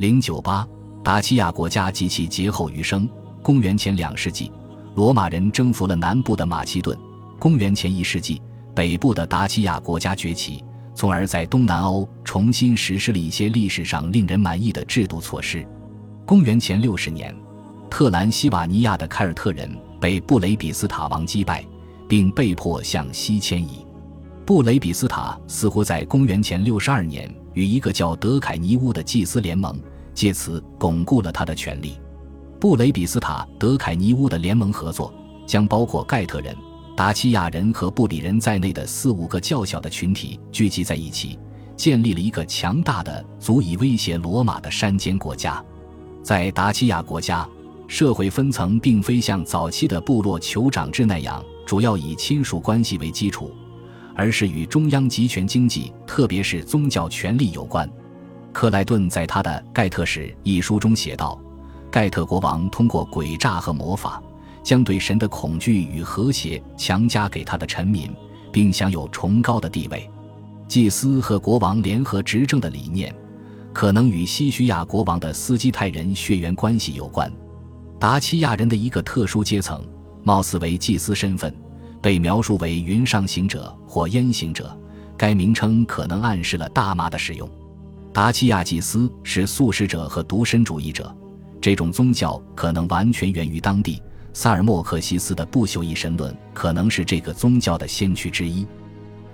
零九八，达契亚国家及其劫后余生。公元前两世纪，罗马人征服了南部的马其顿。公元前一世纪，北部的达契亚国家崛起，从而在东南欧重新实施了一些历史上令人满意的制度措施。公元前六十年，特兰西瓦尼亚的凯尔特人被布雷比斯塔王击败，并被迫向西迁移。布雷比斯塔似乎在公元前六十二年与一个叫德凯尼乌的祭司联盟，借此巩固了他的权力。布雷比斯塔德凯尼乌的联盟合作将包括盖特人。达契亚人和布里人在内的四五个较小的群体聚集在一起，建立了一个强大的、足以威胁罗马的山间国家。在达契亚国家，社会分层并非像早期的部落酋长制那样主要以亲属关系为基础，而是与中央集权经济，特别是宗教权力有关。克莱顿在他的《盖特史》一书中写道：“盖特国王通过诡诈和魔法。”将对神的恐惧与和谐强加给他的臣民，并享有崇高的地位。祭司和国王联合执政的理念，可能与西徐亚国王的斯基泰人血缘关系有关。达契亚人的一个特殊阶层，貌似为祭司身份，被描述为云上行者或烟行者。该名称可能暗示了大麻的使用。达契亚祭司是素食者和独身主义者，这种宗教可能完全源于当地。萨尔莫克西斯的不朽一神论可能是这个宗教的先驱之一，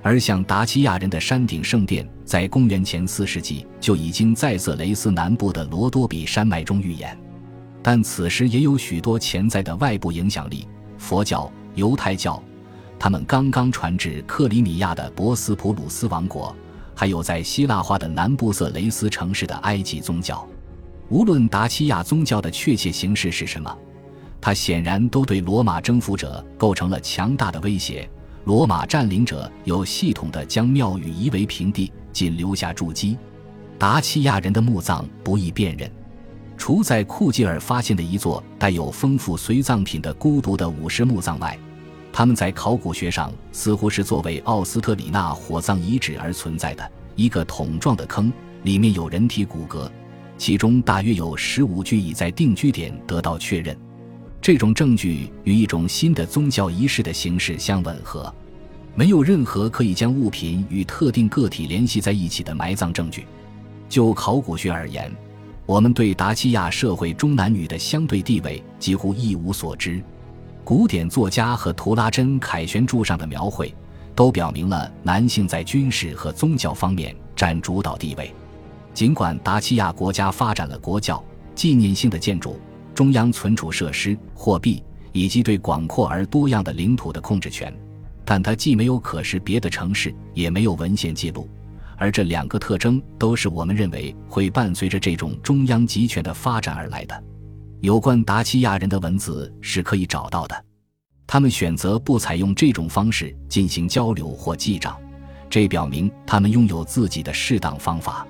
而像达契亚人的山顶圣殿，在公元前四世纪就已经在色雷斯南部的罗多比山脉中预言，但此时也有许多潜在的外部影响力：佛教、犹太教，他们刚刚传至克里米亚的博斯普鲁斯王国，还有在希腊化的南部色雷斯城市的埃及宗教。无论达契亚宗教的确切形式是什么。它显然都对罗马征服者构成了强大的威胁。罗马占领者有系统地将庙宇夷为平地，仅留下筑基。达契亚人的墓葬不易辨认，除在库吉尔发现的一座带有丰富随葬品的孤独的武士墓葬外，他们在考古学上似乎是作为奥斯特里纳火葬遗址而存在的一个桶状的坑，里面有人体骨骼，其中大约有十五具已在定居点得到确认。这种证据与一种新的宗教仪式的形式相吻合，没有任何可以将物品与特定个体联系在一起的埋葬证据。就考古学而言，我们对达契亚社会中男女的相对地位几乎一无所知。古典作家和图拉真凯旋柱上的描绘都表明了男性在军事和宗教方面占主导地位。尽管达契亚国家发展了国教纪念性的建筑。中央存储设施、货币以及对广阔而多样的领土的控制权，但它既没有可识别的城市，也没有文献记录，而这两个特征都是我们认为会伴随着这种中央集权的发展而来的。有关达契亚人的文字是可以找到的，他们选择不采用这种方式进行交流或记账，这表明他们拥有自己的适当方法。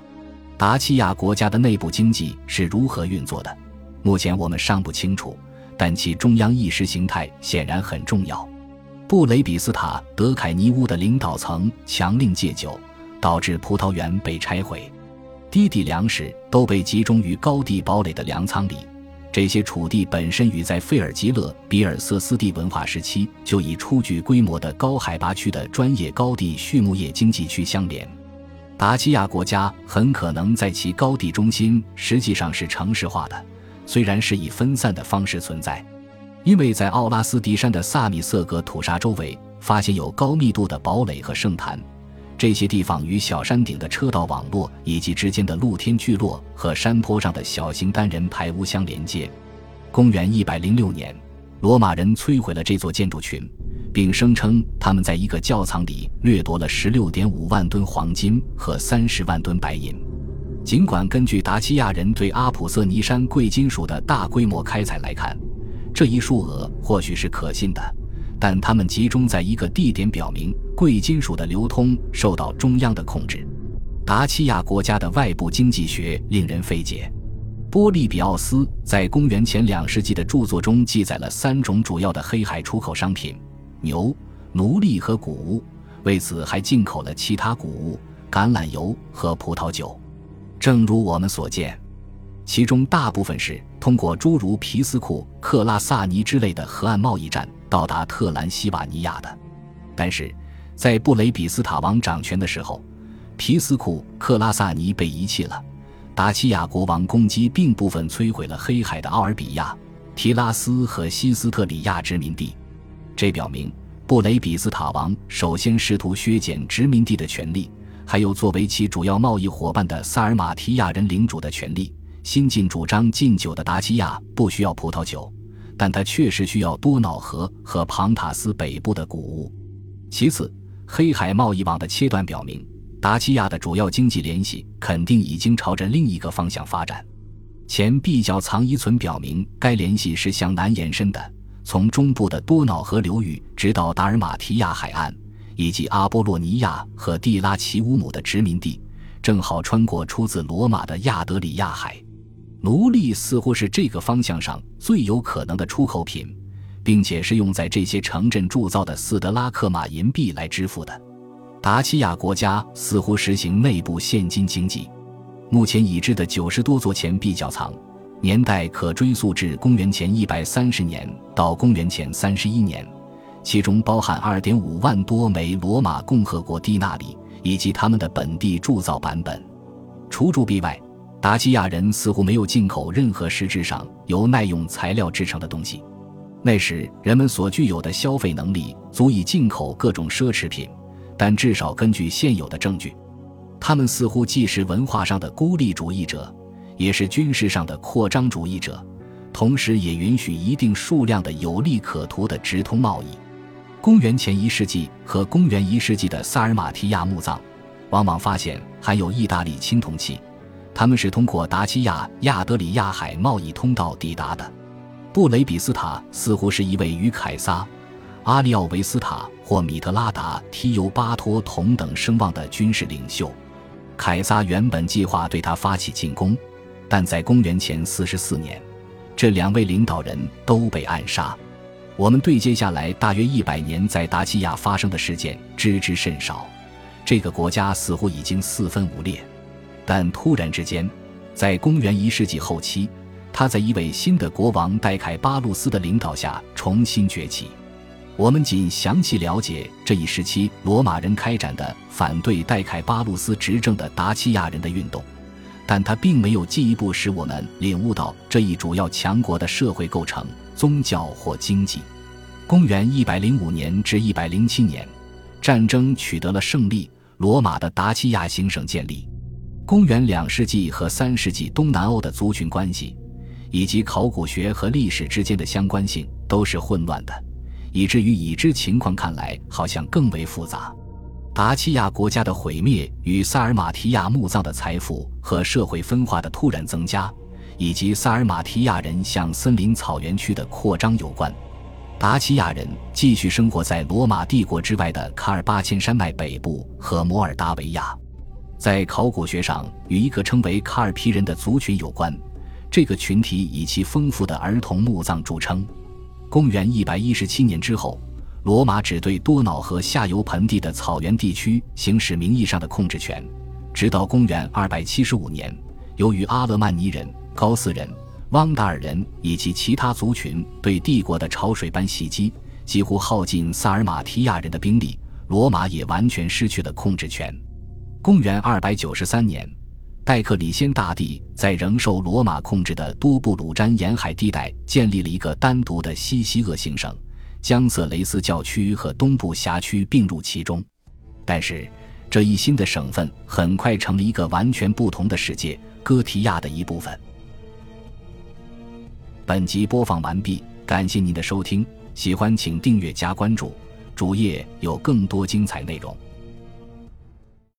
达契亚国家的内部经济是如何运作的？目前我们尚不清楚，但其中央意识形态显然很重要。布雷比斯塔德凯尼乌的领导层强令戒酒，导致葡萄园被拆毁，低地粮食都被集中于高地堡垒的粮仓里。这些楚地本身与在费尔吉勒比尔瑟斯蒂文化时期就已初具规模的高海拔区的专业高地畜牧业经济区相连。达契亚国家很可能在其高地中心实际上是城市化的。虽然是以分散的方式存在，因为在奥拉斯迪山的萨米瑟格土沙周围发现有高密度的堡垒和圣坛，这些地方与小山顶的车道网络以及之间的露天聚落和山坡上的小型单人排屋相连接。公元一百零六年，罗马人摧毁了这座建筑群，并声称他们在一个窖藏里掠夺了十六点五万吨黄金和三十万吨白银。尽管根据达契亚人对阿普瑟尼山贵金属的大规模开采来看，这一数额或许是可信的，但他们集中在一个地点，表明贵金属的流通受到中央的控制。达契亚国家的外部经济学令人费解。波利比奥斯在公元前两世纪的著作中记载了三种主要的黑海出口商品：牛、奴隶和谷物，为此还进口了其他谷物、橄榄油和葡萄酒。正如我们所见，其中大部分是通过诸如皮斯库、克拉萨尼之类的河岸贸易站到达特兰西瓦尼亚的。但是，在布雷比斯塔王掌权的时候，皮斯库、克拉萨尼被遗弃了。达契亚国王攻击并部分摧毁了黑海的奥尔比亚、提拉斯和西斯特里亚殖民地，这表明布雷比斯塔王首先试图削减殖民地的权利，还有作为其主要贸易伙伴的萨尔马提亚人领主的权利。新近主张禁酒的达契亚不需要葡萄酒，但他确实需要多瑙河和庞塔斯北部的谷物。其次，黑海贸易网的切断表明。达契亚的主要经济联系肯定已经朝着另一个方向发展。前壁角藏遗存表明，该联系是向南延伸的，从中部的多瑙河流域直到达尔马提亚海岸，以及阿波洛尼亚和蒂拉奇乌姆的殖民地，正好穿过出自罗马的亚德里亚海。奴隶似乎是这个方向上最有可能的出口品，并且是用在这些城镇铸造的斯德拉克马银币来支付的。达契亚国家似乎实行内部现金经济。目前已知的九十多座钱币窖藏，年代可追溯至公元前一百三十年到公元前三十一年，其中包含二点五万多枚罗马共和国蒂纳里以及他们的本地铸造版本。除铸币外，达契亚人似乎没有进口任何实质上由耐用材料制成的东西。那时人们所具有的消费能力足以进口各种奢侈品。但至少根据现有的证据，他们似乎既是文化上的孤立主义者，也是军事上的扩张主义者，同时也允许一定数量的有利可图的直通贸易。公元前一世纪和公元一世纪的萨尔马提亚墓葬，往往发现含有意大利青铜器，他们是通过达契亚亚德里亚海贸易通道抵达的。布雷比斯塔似乎是一位与凯撒。阿利奥维斯塔或米特拉达提尤巴托同等声望的军事领袖，凯撒原本计划对他发起进攻，但在公元前四十四年，这两位领导人都被暗杀。我们对接下来大约一百年在达契亚发生的事件知之甚少，这个国家似乎已经四分五裂。但突然之间，在公元一世纪后期，他在一位新的国王戴凯巴路斯的领导下重新崛起。我们仅详细了解这一时期罗马人开展的反对代凯巴路斯执政的达契亚人的运动，但他并没有进一步使我们领悟到这一主要强国的社会构成、宗教或经济。公元一百零五年至一百零七年，战争取得了胜利，罗马的达契亚行省建立。公元两世纪和三世纪东南欧的族群关系，以及考古学和历史之间的相关性都是混乱的。以至于已知情况看来好像更为复杂。达契亚国家的毁灭与萨尔马提亚墓葬的财富和社会分化的突然增加，以及萨尔马提亚人向森林草原区的扩张有关。达契亚人继续生活在罗马帝国之外的卡尔巴阡山脉北部和摩尔达维亚，在考古学上与一个称为卡尔皮人的族群有关。这个群体以其丰富的儿童墓葬著称。公元一百一十七年之后，罗马只对多瑙河下游盆地的草原地区行使名义上的控制权，直到公元二百七十五年，由于阿勒曼尼人、高斯人、汪达尔人以及其他族群对帝国的潮水般袭击，几乎耗尽萨尔马提亚人的兵力，罗马也完全失去了控制权。公元二百九十三年。戴克里先大帝在仍受罗马控制的多布鲁詹沿海地带建立了一个单独的西西厄行省，将色雷斯教区和东部辖区并入其中。但是，这一新的省份很快成了一个完全不同的世界——哥提亚的一部分。本集播放完毕，感谢您的收听，喜欢请订阅加关注，主页有更多精彩内容。